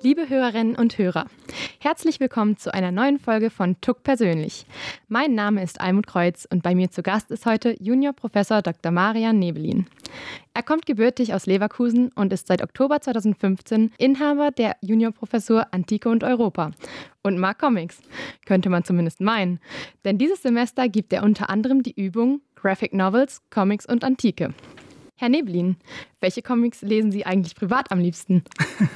Liebe Hörerinnen und Hörer, herzlich willkommen zu einer neuen Folge von Tuck persönlich. Mein Name ist Almut Kreuz und bei mir zu Gast ist heute Junior Professor Dr. Marian Nebelin. Er kommt gebürtig aus Leverkusen und ist seit Oktober 2015 Inhaber der Juniorprofessur Antike und Europa und mag Comics. Könnte man zumindest meinen. Denn dieses Semester gibt er unter anderem die Übung Graphic Novels, Comics und Antike. Herr Neblin, welche Comics lesen Sie eigentlich privat am liebsten?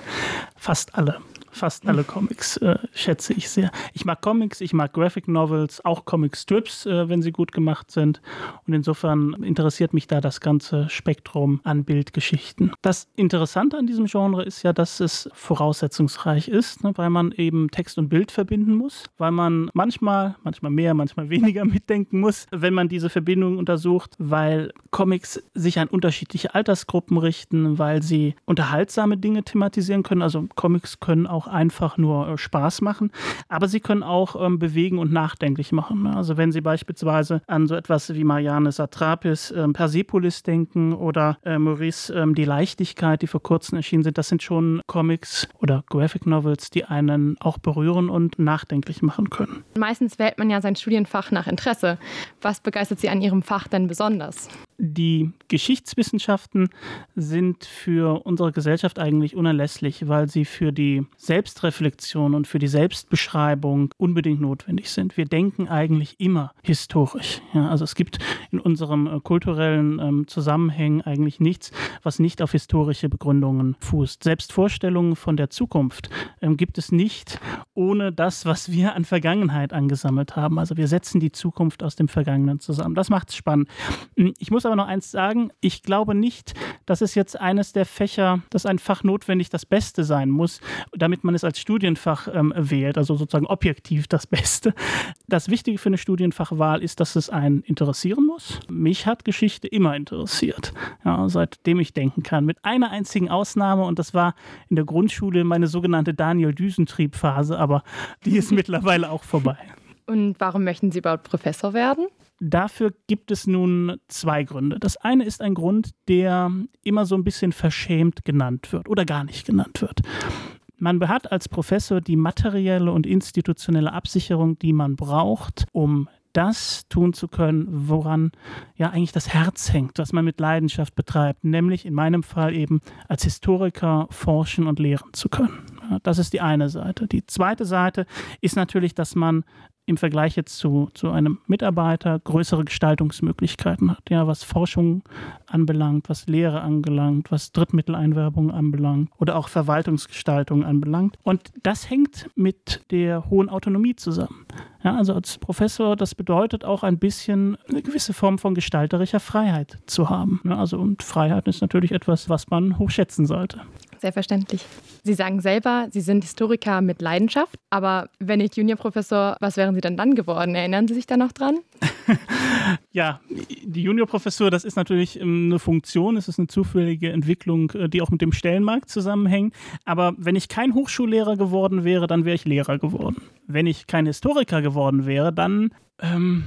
Fast alle fast alle Comics äh, schätze ich sehr. Ich mag Comics, ich mag Graphic Novels, auch Comic Strips, äh, wenn sie gut gemacht sind. Und insofern interessiert mich da das ganze Spektrum an Bildgeschichten. Das Interessante an diesem Genre ist ja, dass es voraussetzungsreich ist, ne, weil man eben Text und Bild verbinden muss, weil man manchmal, manchmal mehr, manchmal weniger mitdenken muss, wenn man diese Verbindung untersucht, weil Comics sich an unterschiedliche Altersgruppen richten, weil sie unterhaltsame Dinge thematisieren können. Also Comics können auch auch einfach nur äh, Spaß machen, aber sie können auch ähm, bewegen und nachdenklich machen. Ne? Also wenn Sie beispielsweise an so etwas wie Marianne Satrapis ähm, Persepolis denken oder äh, Maurice ähm, Die Leichtigkeit, die vor kurzem erschienen sind, das sind schon Comics oder Graphic Novels, die einen auch berühren und nachdenklich machen können. Meistens wählt man ja sein Studienfach nach Interesse. Was begeistert Sie an Ihrem Fach denn besonders? Die Geschichtswissenschaften sind für unsere Gesellschaft eigentlich unerlässlich, weil sie für die Selbstreflexion und für die Selbstbeschreibung unbedingt notwendig sind. Wir denken eigentlich immer historisch. Ja, also es gibt in unserem äh, kulturellen ähm, Zusammenhängen eigentlich nichts, was nicht auf historische Begründungen fußt. Selbstvorstellungen von der Zukunft ähm, gibt es nicht ohne das, was wir an Vergangenheit angesammelt haben. Also wir setzen die Zukunft aus dem Vergangenen zusammen. Das macht es spannend. Ich muss aber noch eins sagen. Ich glaube nicht, dass es jetzt eines der Fächer, dass ein Fach notwendig das Beste sein muss, damit man es als Studienfach ähm, wählt, also sozusagen objektiv das Beste. Das Wichtige für eine Studienfachwahl ist, dass es einen interessieren muss. Mich hat Geschichte immer interessiert, ja, seitdem ich denken kann. Mit einer einzigen Ausnahme und das war in der Grundschule meine sogenannte Daniel-Düsentrieb-Phase, aber die ist mittlerweile auch vorbei. Und warum möchten Sie überhaupt Professor werden? Dafür gibt es nun zwei Gründe. Das eine ist ein Grund, der immer so ein bisschen verschämt genannt wird oder gar nicht genannt wird. Man hat als Professor die materielle und institutionelle Absicherung, die man braucht, um das tun zu können, woran ja eigentlich das Herz hängt, was man mit Leidenschaft betreibt, nämlich in meinem Fall eben als Historiker forschen und lehren zu können. Das ist die eine Seite. Die zweite Seite ist natürlich, dass man im Vergleich jetzt zu, zu einem Mitarbeiter größere Gestaltungsmöglichkeiten hat, ja, was Forschung anbelangt, was Lehre anbelangt, was Drittmitteleinwerbung anbelangt oder auch Verwaltungsgestaltung anbelangt. Und das hängt mit der hohen Autonomie zusammen. Ja, also als Professor, das bedeutet auch ein bisschen eine gewisse Form von gestalterischer Freiheit zu haben. Ja, also und Freiheit ist natürlich etwas, was man hochschätzen sollte. Selbstverständlich. Sie sagen selber, Sie sind Historiker mit Leidenschaft, aber wenn nicht Juniorprofessor, was wären Sie denn dann geworden? Erinnern Sie sich da noch dran? ja, die Juniorprofessur, das ist natürlich ähm, eine Funktion, es ist eine zufällige Entwicklung, äh, die auch mit dem Stellenmarkt zusammenhängt. Aber wenn ich kein Hochschullehrer geworden wäre, dann wäre ich Lehrer geworden. Wenn ich kein Historiker geworden wäre, dann ähm,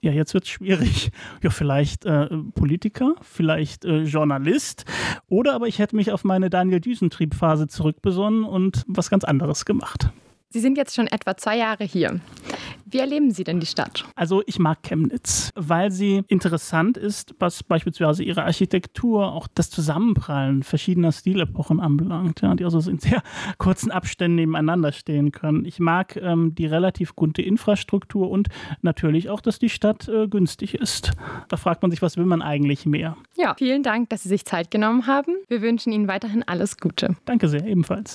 ja, jetzt wird es schwierig. Ja, vielleicht äh, Politiker, vielleicht äh, Journalist oder aber ich hätte mich auf meine Daniel Düsentrieb-Phase zurückbesonnen und was ganz anderes gemacht. Sie sind jetzt schon etwa zwei Jahre hier. Wie erleben Sie denn die Stadt? Also ich mag Chemnitz, weil sie interessant ist, was beispielsweise ihre Architektur, auch das Zusammenprallen verschiedener Stilepochen anbelangt, ja, die also in sehr kurzen Abständen nebeneinander stehen können. Ich mag ähm, die relativ gute Infrastruktur und natürlich auch, dass die Stadt äh, günstig ist. Da fragt man sich, was will man eigentlich mehr? Ja, vielen Dank, dass Sie sich Zeit genommen haben. Wir wünschen Ihnen weiterhin alles Gute. Danke sehr, ebenfalls.